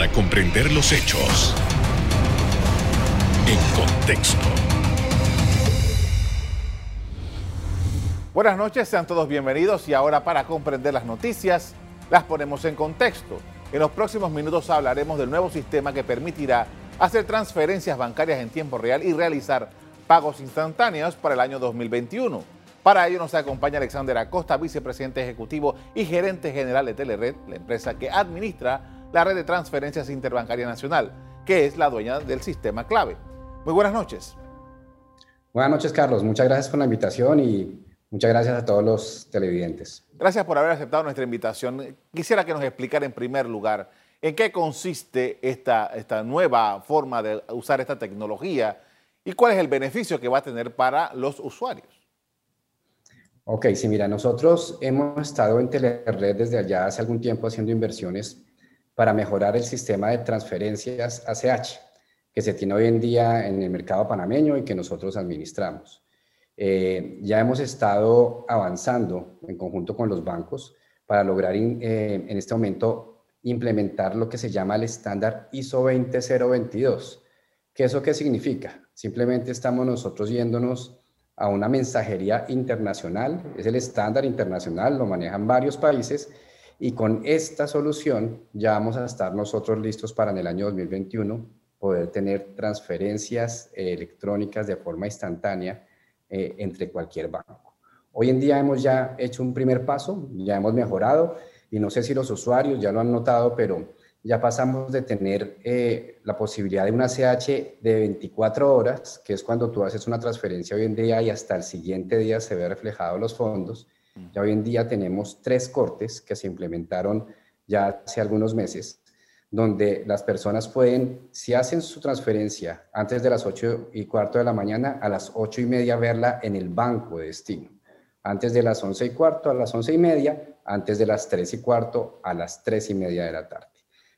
para comprender los hechos en contexto. Buenas noches, sean todos bienvenidos y ahora para comprender las noticias las ponemos en contexto. En los próximos minutos hablaremos del nuevo sistema que permitirá hacer transferencias bancarias en tiempo real y realizar pagos instantáneos para el año 2021. Para ello nos acompaña Alexander Acosta, vicepresidente ejecutivo y gerente general de Telered, la empresa que administra la red de transferencias interbancaria nacional, que es la dueña del sistema clave. Muy buenas noches. Buenas noches, Carlos. Muchas gracias por la invitación y muchas gracias a todos los televidentes. Gracias por haber aceptado nuestra invitación. Quisiera que nos explicara en primer lugar en qué consiste esta, esta nueva forma de usar esta tecnología y cuál es el beneficio que va a tener para los usuarios. Ok, sí, mira, nosotros hemos estado en Telered desde allá hace algún tiempo haciendo inversiones para mejorar el sistema de transferencias ACH que se tiene hoy en día en el mercado panameño y que nosotros administramos. Eh, ya hemos estado avanzando en conjunto con los bancos para lograr eh, en este momento implementar lo que se llama el estándar ISO 20022. ¿Qué eso qué significa? Simplemente estamos nosotros yéndonos a una mensajería internacional, es el estándar internacional, lo manejan varios países y con esta solución ya vamos a estar nosotros listos para en el año 2021 poder tener transferencias eh, electrónicas de forma instantánea eh, entre cualquier banco. Hoy en día hemos ya hecho un primer paso, ya hemos mejorado y no sé si los usuarios ya lo han notado, pero ya pasamos de tener eh, la posibilidad de una CH de 24 horas, que es cuando tú haces una transferencia hoy en día y hasta el siguiente día se ve reflejado los fondos. Ya hoy en día tenemos tres cortes que se implementaron ya hace algunos meses, donde las personas pueden, si hacen su transferencia antes de las 8 y cuarto de la mañana, a las 8 y media verla en el banco de destino. Antes de las 11 y cuarto, a las 11 y media, antes de las 3 y cuarto, a las 3 y media de la tarde.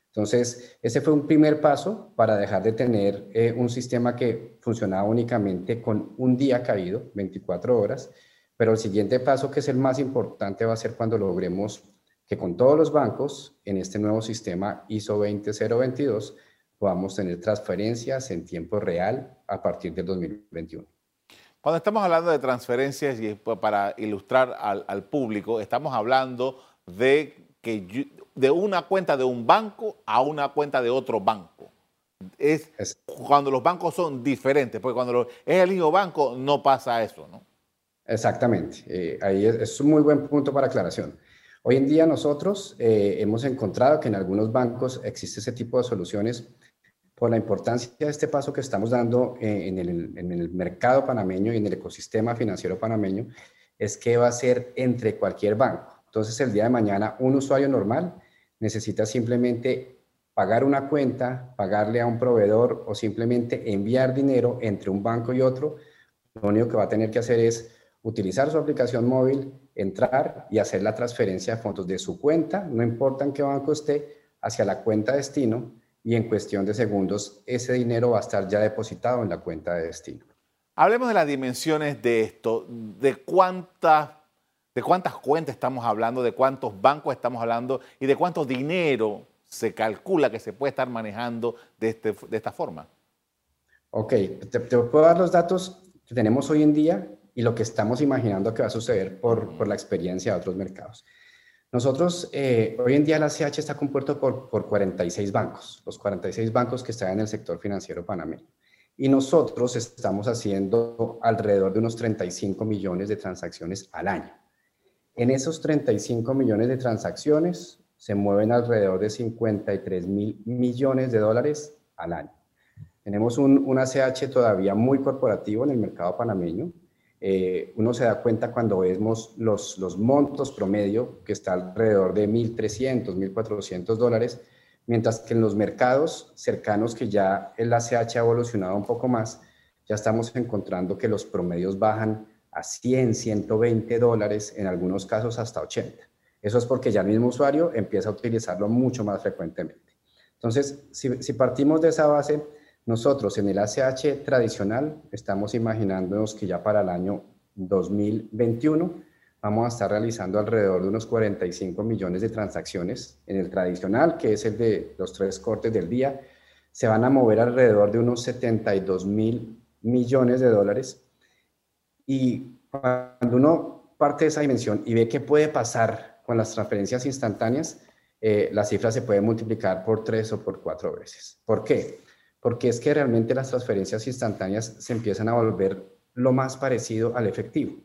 Entonces, ese fue un primer paso para dejar de tener eh, un sistema que funcionaba únicamente con un día caído, 24 horas, pero el siguiente paso, que es el más importante, va a ser cuando logremos que con todos los bancos en este nuevo sistema ISO 20022 podamos tener transferencias en tiempo real a partir del 2021. Cuando estamos hablando de transferencias, y para ilustrar al, público, estamos hablando de, que, de una cuenta de un banco a una cuenta de otro banco. Es, cuando los bancos son diferentes, porque cuando es el mismo banco no pasa eso, ¿no? Exactamente. Eh, ahí es, es, un muy buen punto para aclaración. Hoy en día nosotros eh, hemos encontrado que en algunos bancos existe ese tipo de soluciones por la importancia de este paso que estamos dando eh, en, el, mercado panameño y en el ecosistema financiero panameño, es que va a ser entre cualquier banco. Entonces, el día de mañana, un usuario normal necesita simplemente pagar una cuenta, pagarle a un proveedor o simplemente enviar dinero entre un banco y otro. Lo único que va a tener que hacer es utilizar su aplicación móvil, entrar y hacer la transferencia de fondos de su cuenta, no importa en qué banco esté, hacia la cuenta destino y en cuestión de segundos ese dinero va a estar ya depositado en la cuenta de destino. Hablemos de las dimensiones de esto, de cuántas, de cuántas cuentas estamos hablando, de cuántos bancos estamos hablando y de cuánto dinero se calcula que se puede estar manejando de, este, de esta forma. Ok, te, te puedo dar los datos que tenemos hoy en día y lo que estamos imaginando que va a suceder por, por la experiencia de otros mercados. Nosotros, eh, hoy en día la CH está compuesto por, por 46 bancos, los 46 bancos que están en el sector financiero panameño. Y nosotros estamos haciendo alrededor de unos 35 millones de transacciones al año. En esos 35 millones de transacciones se mueven alrededor de 53 mil millones de dólares al año. Tenemos un, un ACH todavía muy corporativo en el mercado panameño, eh, uno se da cuenta cuando vemos los, los montos promedio, que está alrededor de 1.300, 1.400 dólares, mientras que en los mercados cercanos que ya el ACH ha evolucionado un poco más, ya estamos encontrando que los promedios bajan a 100, 120 dólares, en algunos casos hasta 80. Eso es porque ya el mismo usuario empieza a utilizarlo mucho más frecuentemente. Entonces, si, si partimos de esa base, nosotros en el ACH tradicional estamos imaginándonos que ya para el año 2021 vamos a estar realizando alrededor de unos 45 millones de transacciones. En el tradicional, que es el de los tres cortes del día, se van a mover alrededor de unos 72 mil millones de dólares. Y cuando uno parte de esa dimensión y ve qué puede pasar con las transferencias instantáneas, eh, la cifra se puede multiplicar por tres o por cuatro veces. ¿Por qué? Porque es que realmente las transferencias instantáneas se empiezan a volver lo más parecido al efectivo.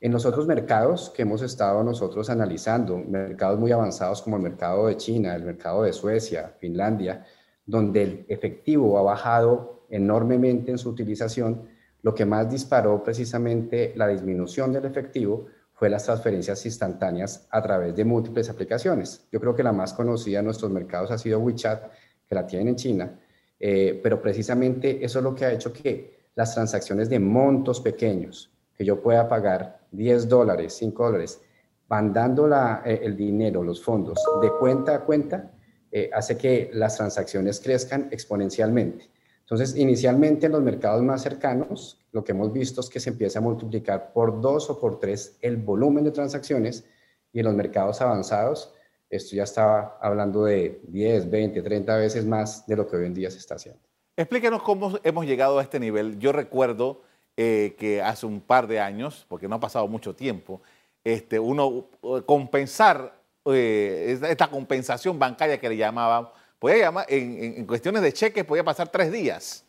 En los otros mercados que hemos estado nosotros analizando, mercados muy avanzados como el mercado de China, el mercado de Suecia, Finlandia, donde el efectivo ha bajado enormemente en su utilización, lo que más disparó precisamente la disminución del efectivo fue las transferencias instantáneas a través de múltiples aplicaciones. Yo creo que la más conocida en nuestros mercados ha sido WeChat, que la tienen en China, eh, pero precisamente eso es lo que ha hecho que las transacciones de montos pequeños, que yo pueda pagar 10 dólares, 5 dólares, mandando la, eh, el dinero, los fondos de cuenta a cuenta, eh, hace que las transacciones crezcan exponencialmente. Entonces, inicialmente en los mercados más cercanos, lo que hemos visto es que se empieza a multiplicar por dos o por tres el volumen de transacciones y en los mercados avanzados, esto ya estaba hablando de 10, 20, 30 veces más de lo que hoy en día se está haciendo. Explíquenos cómo hemos llegado a este nivel. Yo recuerdo eh, que hace un par de años, porque no ha pasado mucho tiempo, este, uno eh, compensar eh, esta compensación bancaria que le llamaban, podía llamar, en, cuestiones de cheques podía pasar tres días.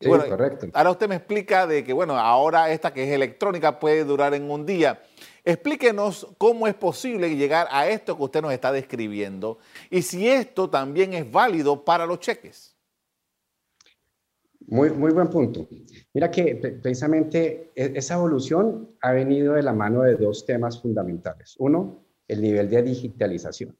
Sí, correcto. Ahora usted me explica de que, bueno, ahora esta que es electrónica puede durar en un día. Explíquenos cómo es posible llegar a esto que usted nos está describiendo y si esto también es válido para los cheques. Muy, muy buen punto. Mira que precisamente e, esa evolución ha venido de la mano de dos temas fundamentales. Uno, el nivel de digitalización.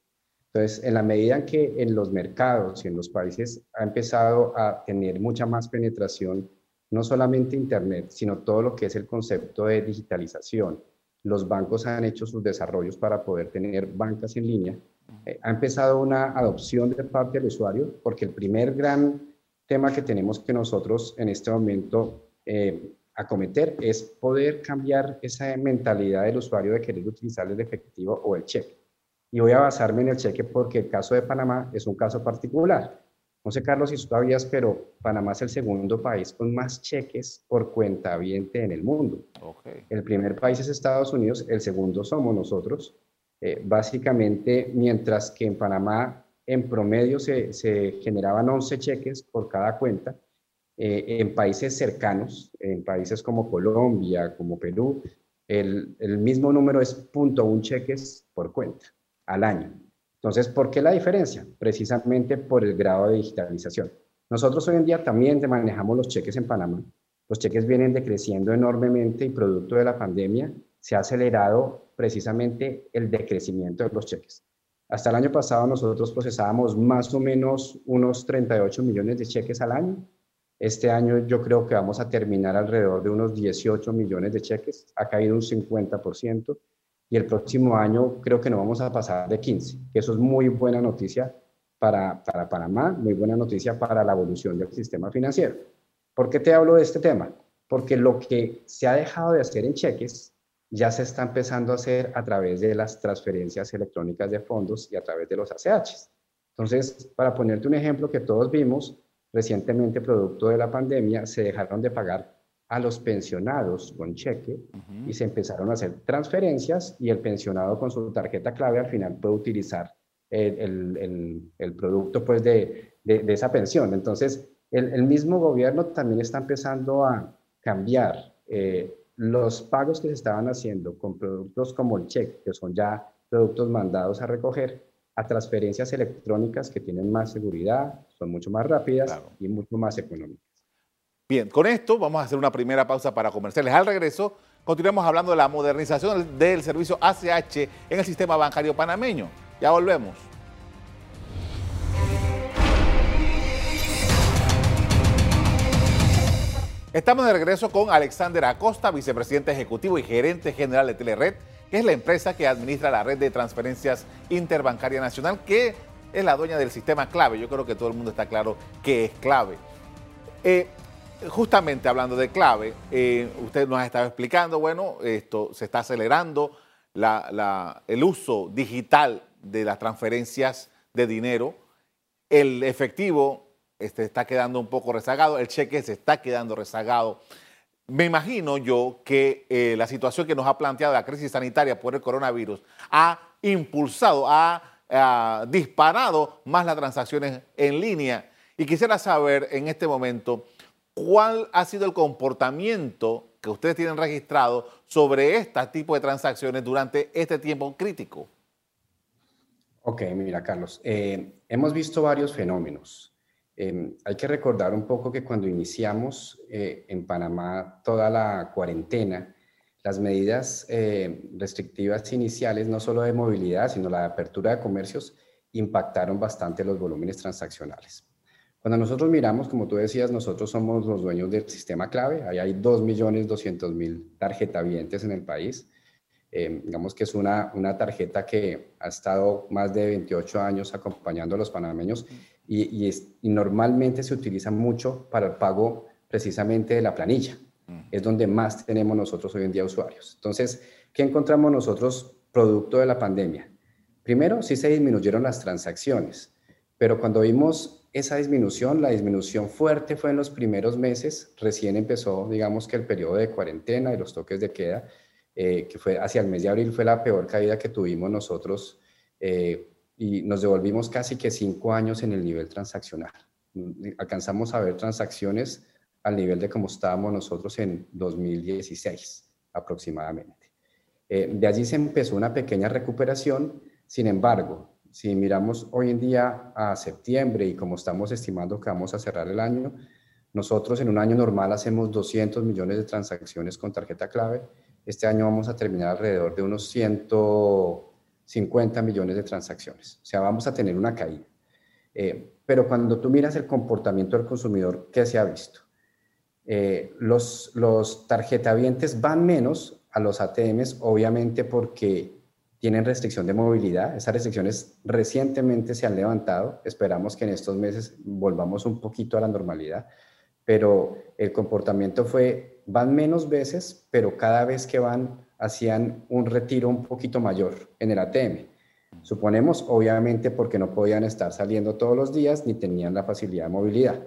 Entonces, en la medida en que en los mercados y en los países ha empezado a tener mucha más penetración, no solamente Internet, sino todo lo que es el concepto de digitalización. Los bancos han hecho sus desarrollos para poder tener bancas en línea. Eh, ha empezado una adopción de parte del usuario, porque el primer gran tema que tenemos que nosotros en este momento eh, acometer es poder cambiar esa mentalidad del usuario de querer utilizar el efectivo o el cheque. Y voy a basarme en el cheque porque el caso de Panamá es un caso particular. No sé, Carlos, si tú sabías, pero Panamá es el segundo país con más cheques por cuenta habiente en el mundo. El primer país es Estados Unidos, el segundo somos nosotros. Eh, básicamente, mientras que en Panamá en promedio se, generaban 11 cheques por cada cuenta. Eh, en países cercanos, en países como Colombia, como Perú, el, mismo número es 0.1 cheques por cuenta al año. Entonces, ¿por qué la diferencia? Precisamente por el grado de digitalización. Nosotros hoy en día también manejamos los cheques en Panamá. Los cheques vienen decreciendo enormemente y producto de la pandemia se ha acelerado precisamente el decrecimiento de los cheques. Hasta el año pasado nosotros procesábamos más o menos unos 38 millones de cheques al año. Este año yo creo que vamos a terminar alrededor de unos 18 millones de cheques. Ha caído un 50%. Y el próximo año creo que no vamos a pasar de 15. Eso es muy buena noticia para, para Panamá, muy buena noticia para la evolución del sistema financiero. ¿Por qué te hablo de este tema? Porque lo que se ha dejado de hacer en cheques ya se está empezando a hacer a través de las transferencias electrónicas de fondos y a través de los ACHs. Entonces, para ponerte un ejemplo que todos vimos, recientemente, producto de la pandemia, se dejaron de pagar a los pensionados con cheque y se empezaron a hacer transferencias y el pensionado con su tarjeta clave al final puede utilizar el, producto pues, de, esa pensión. Entonces, el, mismo gobierno también está empezando a cambiar eh, los pagos que se estaban haciendo con productos como el cheque, que son ya productos mandados a recoger, a transferencias electrónicas que tienen más seguridad, son mucho más rápidas y mucho más económicas. Bien, con esto vamos a hacer una primera pausa para comerciales. Al regreso, continuamos hablando de la modernización del servicio ACH en el sistema bancario panameño. Ya volvemos. Estamos de regreso con Alexander Acosta, vicepresidente ejecutivo y gerente general de Telered, que es la empresa que administra la red de transferencias interbancaria nacional, que es la dueña del sistema clave. Yo creo que todo el mundo está claro que es clave. Eh, justamente hablando de clave, eh, usted nos ha estado explicando, bueno, esto se está acelerando, el uso digital de las transferencias de dinero, el efectivo este, está quedando un poco rezagado, el cheque se está quedando rezagado. Me imagino yo que eh, la situación que nos ha planteado la crisis sanitaria por el coronavirus ha impulsado, ha disparado más las transacciones en línea. Y quisiera saber en este momento cuál ha sido el comportamiento que ustedes tienen registrado sobre este tipo de transacciones durante este tiempo crítico. Ok, mira, Carlos, eh, hemos visto varios fenómenos. Em, hay que recordar un poco que cuando iniciamos eh, en Panamá toda la cuarentena, las medidas eh, restrictivas iniciales, no solo de movilidad, sino la apertura de comercios, impactaron bastante los volúmenes transaccionales. Cuando nosotros miramos, como tú decías, nosotros somos los dueños del sistema clave. Ahí hay 2.200.000 tarjetavientes en el país. Eh, digamos que es una, una tarjeta que ha estado más de 28 años acompañando a los panameños y, y, normalmente se utiliza mucho para el pago precisamente de la planilla. Es donde más tenemos nosotros hoy en día usuarios. Entonces, ¿qué encontramos nosotros producto de la pandemia? Primero, sí se disminuyeron las transacciones, pero cuando vimos esa disminución, la disminución fuerte fue en los primeros meses, recién empezó, digamos que el periodo de cuarentena y los toques de queda, eh, que fue hacia el mes de abril, fue la peor caída que tuvimos nosotros eh, y nos devolvimos casi que cinco años en el nivel transaccional. Alcanzamos a ver transacciones al nivel de como estábamos nosotros en 2016 aproximadamente. Eh, de allí se empezó una pequeña recuperación, sin embargo, si miramos hoy en día a septiembre y como estamos estimando que vamos a cerrar el año, nosotros en un año normal hacemos 200 millones de transacciones con tarjeta clave. Este año vamos a terminar alrededor de unos 150 millones de transacciones. O sea, vamos a tener una caída. Eh, pero cuando tú miras el comportamiento del consumidor, ¿qué se ha visto? Eh, los, los tarjetavientes van menos a los ATMs, obviamente porque tienen restricción de movilidad. Esas restricciones recientemente se han levantado. Esperamos que en estos meses volvamos un poquito a la normalidad, pero el comportamiento fue, van menos veces, pero cada vez que van hacían un retiro un poquito mayor en el ATM. Suponemos, obviamente, porque no podían estar saliendo todos los días ni tenían la facilidad de movilidad.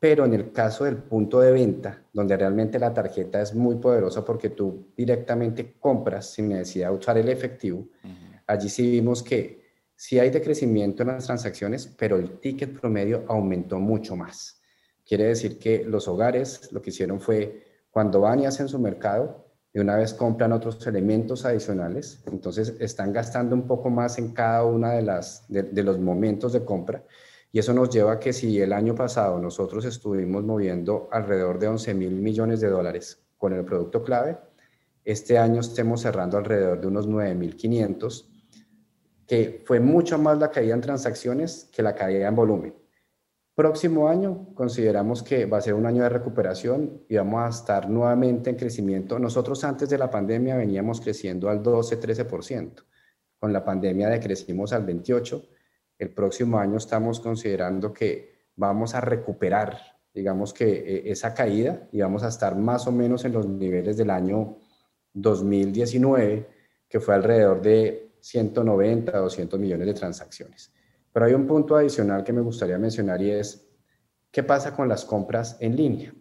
Pero en el caso del punto de venta, donde realmente la tarjeta es muy poderosa porque tú directamente compras sin necesidad de usar el efectivo, allí sí vimos que sí hay decrecimiento en las transacciones, pero el ticket promedio aumentó mucho más. Quiere decir que los hogares lo que hicieron fue, cuando van y hacen su mercado, de una vez compran otros elementos adicionales, entonces están gastando un poco más en cada uno de, las, de los momentos de compra y eso nos lleva a que si el año pasado nosotros estuvimos moviendo alrededor de 11 mil millones de dólares con el producto clave, este año estemos cerrando alrededor de unos 9 mil 500, que fue mucho más la caída en transacciones que la caída en volumen. Próximo año consideramos que va a ser un año de recuperación y vamos a estar nuevamente en crecimiento. Nosotros antes de la pandemia veníamos creciendo al 12-13%. Con la pandemia decrecimos al 28% el próximo año estamos considerando que vamos a recuperar, digamos que e, esa caída y vamos a estar más o menos en los niveles del año 2019, que fue alrededor de 190, 200 millones de transacciones. Pero hay un punto adicional que me gustaría mencionar y es, ¿qué pasa con las compras en línea?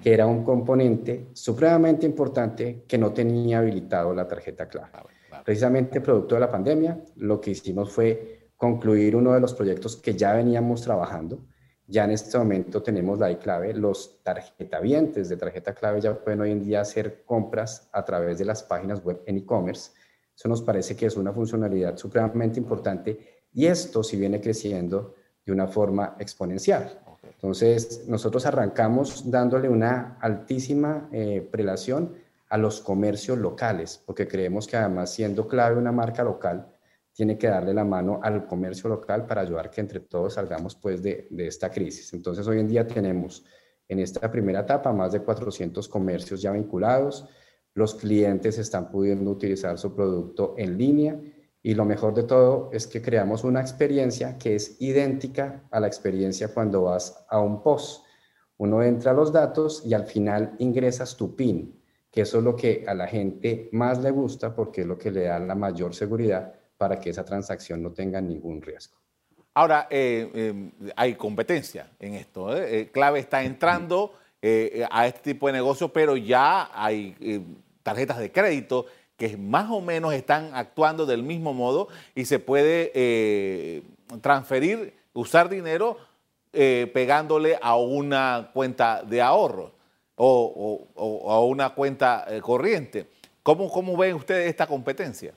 Que era un componente supremamente importante que no tenía habilitado la tarjeta clave. Precisamente producto de la pandemia, lo que hicimos fue concluir uno de los proyectos que ya veníamos trabajando. Ya en este momento tenemos la clave, los tarjetavientes de tarjeta clave ya pueden hoy en día hacer compras a través de las páginas web en e-commerce. Eso nos parece que es una funcionalidad supremamente importante y esto si viene creciendo de una forma exponencial. Entonces, nosotros arrancamos dándole una altísima eh, prelación a los comercios locales, porque creemos que además siendo clave una marca local, tiene que darle la mano al comercio local para ayudar que entre todos salgamos pues de, esta crisis. Entonces hoy en día tenemos en esta primera etapa más de 400 comercios ya vinculados, los clientes están pudiendo utilizar su producto en línea y lo mejor de todo es que creamos una experiencia que es idéntica a la experiencia cuando vas a un post. Uno entra a los datos y al final ingresas tu PIN que eso es lo que a la gente más le gusta porque es lo que le da la mayor seguridad para que esa transacción no tenga ningún riesgo. Ahora, eh, eh, hay competencia en esto. ¿eh? Clave está entrando a este tipo de negocio, pero ya hay tarjetas de crédito que más o menos están actuando del mismo modo y se puede transferir, usar dinero pegándole a una cuenta de ahorro o, a una cuenta corriente. ¿Cómo, ¿Cómo ven ustedes esta competencia?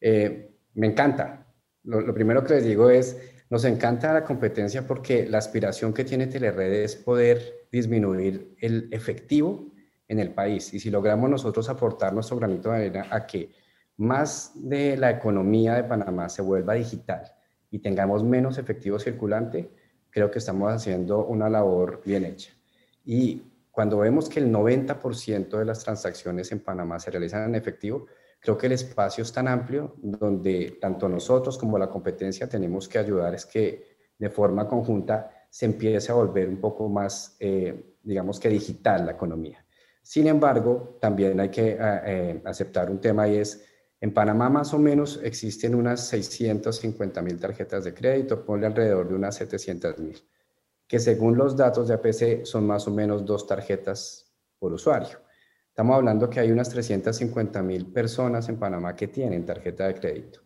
Me encanta, lo, primero que les digo es, nos encanta la competencia porque la aspiración que tiene Telered es poder disminuir el efectivo en el país. Y si logramos nosotros aportar nuestro granito de arena a que más de la economía de Panamá se vuelva digital y tengamos menos efectivo circulante, creo que estamos haciendo una labor bien hecha. Y cuando vemos que el 90% de las transacciones en Panamá se realizan en efectivo, Creo que el espacio es tan amplio donde tanto nosotros como la competencia tenemos que ayudar es que de forma conjunta se empiece a volver un poco más, eh, digamos que digital la economía. Sin embargo, también hay que ah, eh, aceptar un tema y es, en Panamá más o menos existen unas 650 mil tarjetas de crédito, ponle alrededor de unas 700 mil, que según los datos de APC son más o menos dos tarjetas por usuario. Estamos hablando que hay unas 350 mil personas en Panamá que tienen tarjeta de crédito.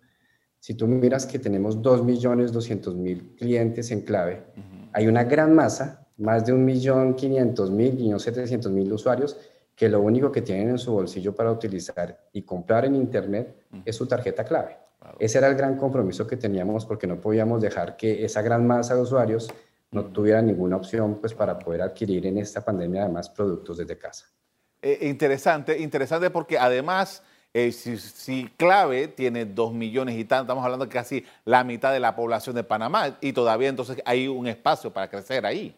Si tú miras que tenemos 2.200.000 clientes en clave, hay una gran masa, más de 1.500.000, 1.700.000 usuarios, que lo único que tienen en su bolsillo para utilizar y comprar en Internet es su tarjeta clave. Ese era el gran compromiso que teníamos porque no podíamos dejar que esa gran masa de usuarios no tuviera ninguna opción pues, para poder adquirir en esta pandemia además productos desde casa. Eh, interesante, interesante porque además, eh, si, Clave tiene dos millones y tanto, estamos hablando de casi la mitad de la población de Panamá y todavía entonces hay un espacio para crecer ahí.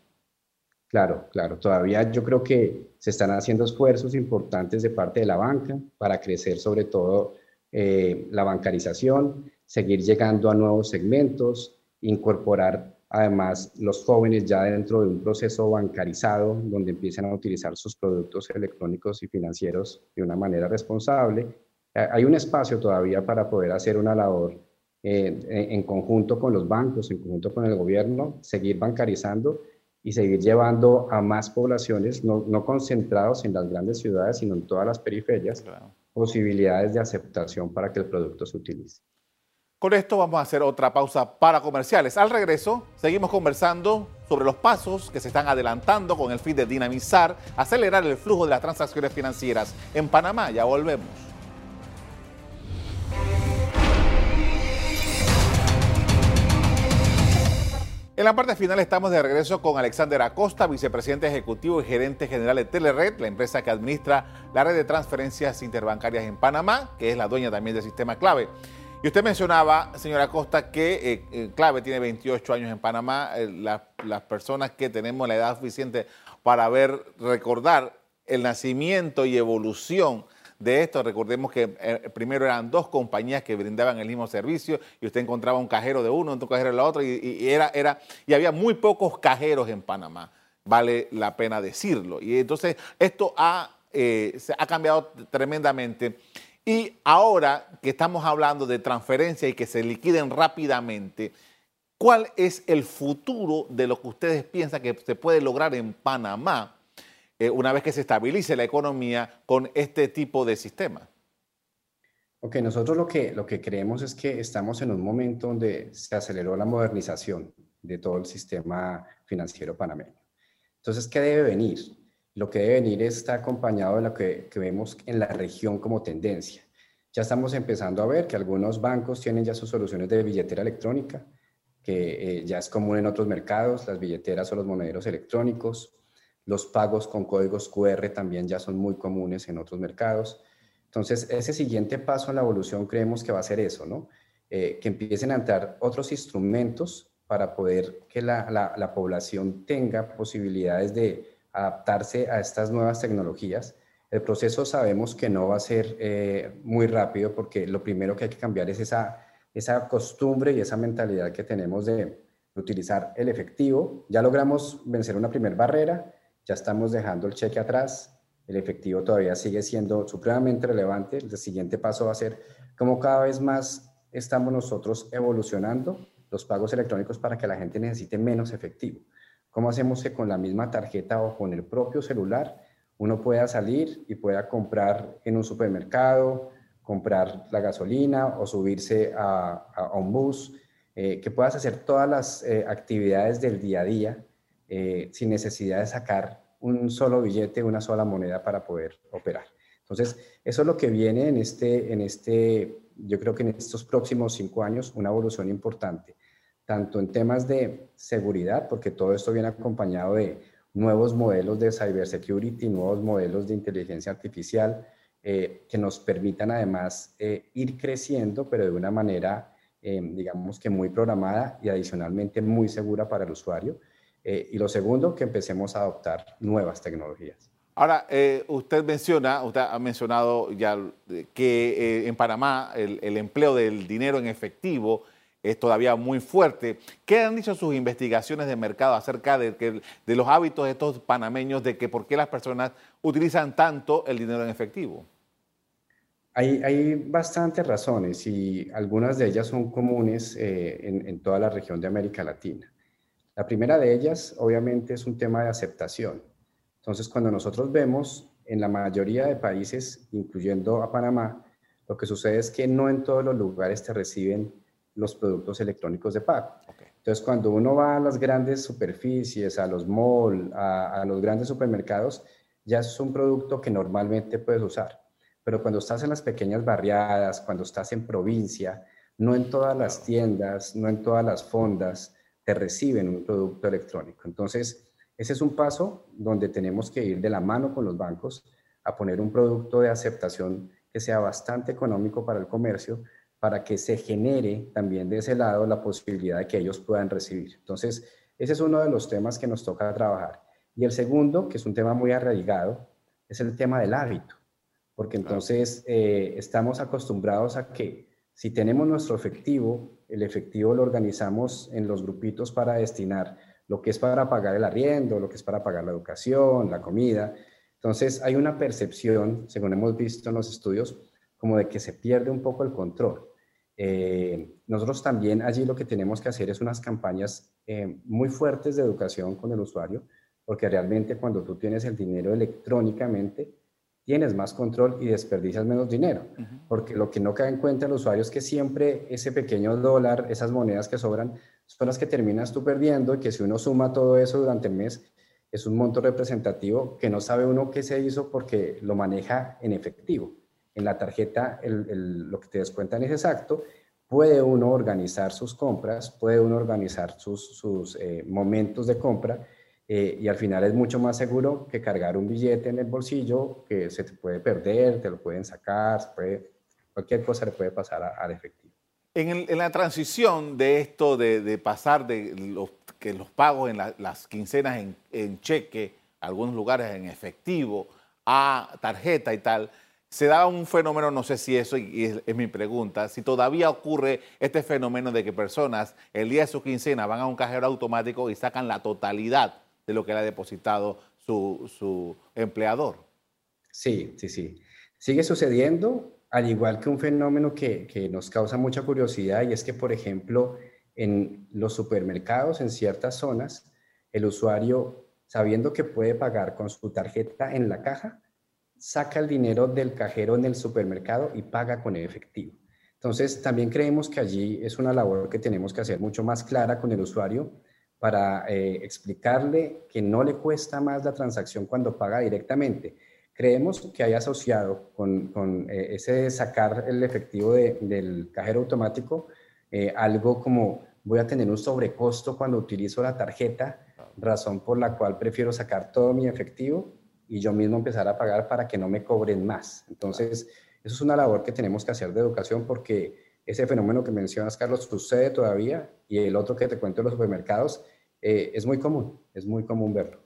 Claro, claro. Todavía yo creo que se están haciendo esfuerzos importantes de parte de la banca para crecer sobre todo eh, la bancarización, seguir llegando a nuevos segmentos, incorporar Además, los jóvenes ya dentro de un proceso bancarizado, donde empiezan a utilizar sus productos electrónicos y financieros de una manera responsable, eh, hay un espacio todavía para poder hacer una labor eh, en conjunto con los bancos, en conjunto con el gobierno, seguir bancarizando y seguir llevando a más poblaciones, no, no concentrados en las grandes ciudades, sino en todas las periferias, posibilidades de aceptación para que el producto se utilice. Con esto vamos a hacer otra pausa para comerciales. Al regreso, seguimos conversando sobre los pasos que se están adelantando con el fin de dinamizar, acelerar el flujo de las transacciones financieras en Panamá. Ya volvemos. En la parte final estamos de regreso con Alexander Acosta, vicepresidente ejecutivo y gerente general de Telered, la empresa que administra la red de transferencias interbancarias en Panamá, que es la dueña también del sistema clave. Y usted mencionaba, señora Costa, que eh, eh, Clave tiene 28 años en Panamá. Eh, las personas que tenemos la edad suficiente para ver, recordar el nacimiento y evolución de esto. Recordemos que primero eran dos compañías que brindaban el mismo servicio y usted encontraba un cajero de uno, otro cajero de la otra y, era, era, y había muy pocos cajeros en Panamá. Vale la pena decirlo. Y entonces esto ha, se ha cambiado tremendamente. Y ahora que estamos hablando de transferencias y que se liquiden rápidamente, ¿cuál es el futuro de lo que ustedes piensan que se puede lograr en Panamá eh, una vez que se estabilice la economía con este tipo de sistema? Ok, nosotros lo que, lo que creemos es que estamos en un momento donde se aceleró la modernización de todo el sistema financiero panameño. Entonces, ¿qué debe venir? Lo que debe venir está acompañado de lo que, vemos en la región como tendencia. Ya estamos empezando a ver que algunos bancos tienen ya sus soluciones de billetera electrónica, que eh, ya es común en otros mercados, las billeteras o los monederos electrónicos, los pagos con códigos QR también ya son muy comunes en otros mercados. Entonces, ese siguiente paso en la evolución creemos que va a ser eso, ¿no? Eh, que empiecen a entrar otros instrumentos para poder que la población tenga posibilidades de adaptarse a estas nuevas tecnologías. El proceso sabemos que no va a ser eh, muy rápido porque lo primero que hay que cambiar es esa, esa costumbre y esa mentalidad que tenemos de, utilizar el efectivo. Ya logramos vencer una primera barrera, ya estamos dejando el cheque atrás, el efectivo todavía sigue siendo supremamente relevante. El siguiente paso va a ser cómo cada vez más estamos nosotros evolucionando los pagos electrónicos para que la gente necesite menos efectivo. ¿Cómo hacemos que con la misma tarjeta o con el propio celular uno pueda salir y pueda comprar en un supermercado, comprar la gasolina o subirse a, un bus, eh, que puedas hacer todas las eh, actividades del día a día eh, sin necesidad de sacar un solo billete, una sola moneda para poder operar. Entonces, eso es lo que viene en este, en este, yo creo que en estos próximos cinco años, una evolución importante, tanto en temas de seguridad, porque todo esto viene acompañado de nuevos modelos de cybersecurity, nuevos modelos de inteligencia artificial, eh, que nos permitan además eh, ir creciendo, pero de una manera, eh, digamos que muy programada y adicionalmente muy segura para el usuario. y lo segundo, que empecemos a adoptar nuevas tecnologías. Ahora, usted menciona, usted ha mencionado ya que en Panamá el, el empleo del dinero en efectivo es todavía muy fuerte. ¿Qué han dicho sus investigaciones de mercado acerca de, que, de los hábitos de estos panameños, de que por qué las personas utilizan tanto el dinero en efectivo? Hay, hay bastantes razones y algunas de ellas son comunes eh, en, en toda la región de América Latina. La primera de ellas, obviamente, es un tema de aceptación. Entonces, cuando nosotros vemos en la mayoría de países, incluyendo a Panamá, lo que sucede es que no en todos los lugares te reciben los productos electrónicos de pago. Entonces, cuando uno va a las grandes superficies, a los malls, a, los grandes supermercados, ya es un producto que normalmente puedes usar. Pero cuando estás en las pequeñas barriadas, cuando estás en provincia, no en todas las tiendas, no en todas las fondas te reciben un producto electrónico. Entonces, ese es un paso donde tenemos que ir de la mano con los bancos a poner un producto de aceptación que sea bastante económico para el comercio, para que se genere también de ese lado la posibilidad de que ellos puedan recibir. Entonces, ese es uno de los temas que nos toca trabajar. Y el segundo, que es un tema muy arraigado, es el tema del hábito, porque entonces eh, estamos acostumbrados a que si tenemos nuestro efectivo, el efectivo lo organizamos en los grupitos para destinar lo que es para pagar el arriendo, lo que es para pagar la educación, la comida. Entonces hay una percepción, según hemos visto en los estudios, como de que se pierde un poco el control. Eh, nosotros también allí lo que tenemos que hacer es unas campañas eh, muy fuertes de educación con el usuario, porque realmente cuando tú tienes el dinero electrónicamente, tienes más control y desperdicias menos dinero, porque lo que no cae en cuenta el usuario es que siempre ese pequeño dólar, esas monedas que sobran, son las que terminas tú perdiendo y que si uno suma todo eso durante el mes, es un monto representativo que no sabe uno qué se hizo porque lo maneja en efectivo en la tarjeta lo que te descuentan es exacto, puede uno organizar sus compras, puede uno organizar sus, eh, momentos de compra eh, y al final es mucho más seguro que cargar un billete en el bolsillo que se te puede perder, te lo pueden sacar, cualquier cosa le puede pasar al efectivo. En, la transición de esto de, pasar de los, que los pagos en las quincenas en, en cheque, algunos lugares en efectivo, a tarjeta y tal, se da un fenómeno, no sé si eso es, mi pregunta, si todavía ocurre este fenómeno de que personas el día de su quincena van a un cajero automático y sacan la totalidad de lo que le ha depositado su, empleador. Sí, sí, sí. Sigue sucediendo, al igual que un fenómeno que, que nos causa mucha curiosidad y es que, por ejemplo, en los supermercados, en ciertas zonas, el usuario, sabiendo que puede pagar con su tarjeta en la caja, saca el dinero del cajero en el supermercado y paga con efectivo. Entonces, también creemos que allí es una labor que tenemos que hacer mucho más clara con el usuario para eh, explicarle que no le cuesta más la transacción cuando paga directamente. Creemos que hay asociado con, eh, ese sacar el efectivo del cajero automático eh, algo como voy a tener un sobrecosto cuando utilizo la tarjeta, razón por la cual prefiero sacar todo mi efectivo y yo mismo empezar a pagar para que no me cobren más. Entonces, eso es una labor que tenemos que hacer de educación porque ese fenómeno que mencionas, Carlos, sucede todavía y el otro que te cuento en los supermercados eh, es muy común, es muy común verlo.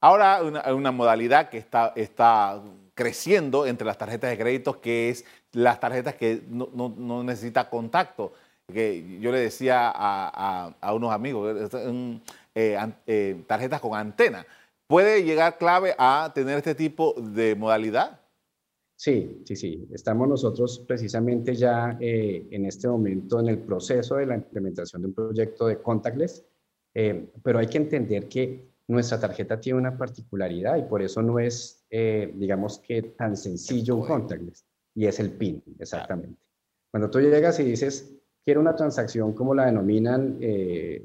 Ahora, una, una modalidad que está, está creciendo entre las tarjetas de crédito, que es las tarjetas que no, no, no necesita contacto. Que yo le decía a, a, unos amigos, eh, eh, tarjetas con antena ¿Puede llegar clave a tener este tipo de modalidad? Sí, sí, sí. Estamos nosotros precisamente ya eh, en este momento en el proceso de la implementación de un proyecto de contactless, eh, pero hay que entender que nuestra tarjeta tiene una particularidad y por eso no es, eh, digamos que tan sencillo un contactless, y es el PIN, exactamente. Cuando tú llegas y dices, quiero una transacción como la denominan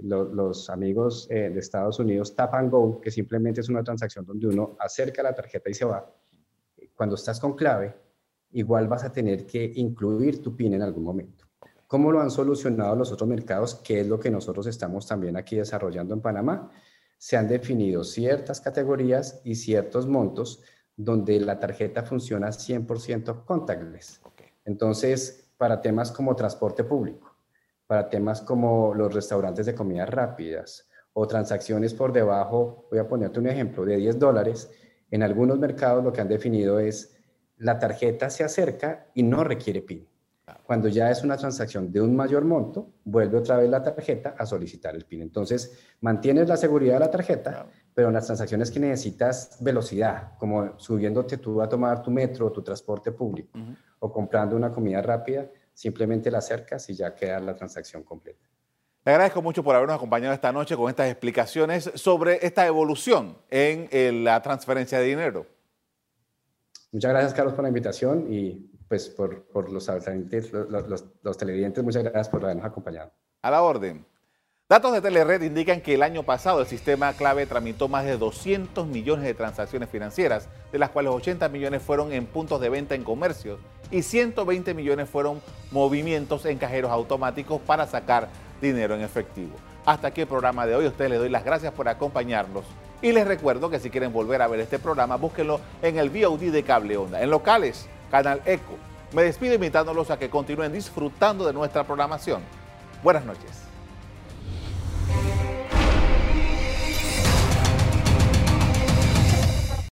los amigos de Estados Unidos, tap and go, que simplemente es una transacción donde uno acerca la tarjeta y se va, cuando estás con clave, igual vas a tener que incluir tu PIN en algún momento. ¿Cómo lo han solucionado los otros mercados? ¿Qué es lo que nosotros estamos también aquí desarrollando en Panamá? Se han definido ciertas categorías y ciertos montos donde la tarjeta funciona 100% contactless. Entonces, para temas como transporte público, para temas como los restaurantes de comidas rápidas o transacciones por debajo, voy a ponerte un ejemplo, de 10 dólares, en algunos mercados lo que han definido es la tarjeta se acerca y no requiere PIN. Cuando ya es una transacción de un mayor monto, vuelve otra vez la tarjeta a solicitar el PIN. Entonces, mantienes la seguridad de la tarjeta, pero en las transacciones que necesitas velocidad, como subiéndote tú a tomar tu metro, tu transporte público, o comprando una comida rápida, simplemente la acercas y ya queda la transacción completa. Le agradezco mucho por habernos acompañado esta noche con estas explicaciones sobre esta evolución en la transferencia de dinero. Muchas gracias, Carlos, por la invitación y pues por, los, los, los, televidentes, muchas gracias por habernos acompañado. A la orden. Datos de Telered indican que el año pasado el sistema clave tramitó más de 200 millones de transacciones financieras, de las cuales 80 millones fueron en puntos de venta en comercios y 120 millones fueron movimientos en cajeros automáticos para sacar dinero en efectivo. Hasta aquí el programa de hoy. A ustedes les doy las gracias por acompañarnos. Y les recuerdo que si quieren volver a ver este programa, búsquenlo en el VOD de Cable Onda. En locales, Canal Eco. Me despido invitándolos a que continúen disfrutando de nuestra programación. Buenas noches.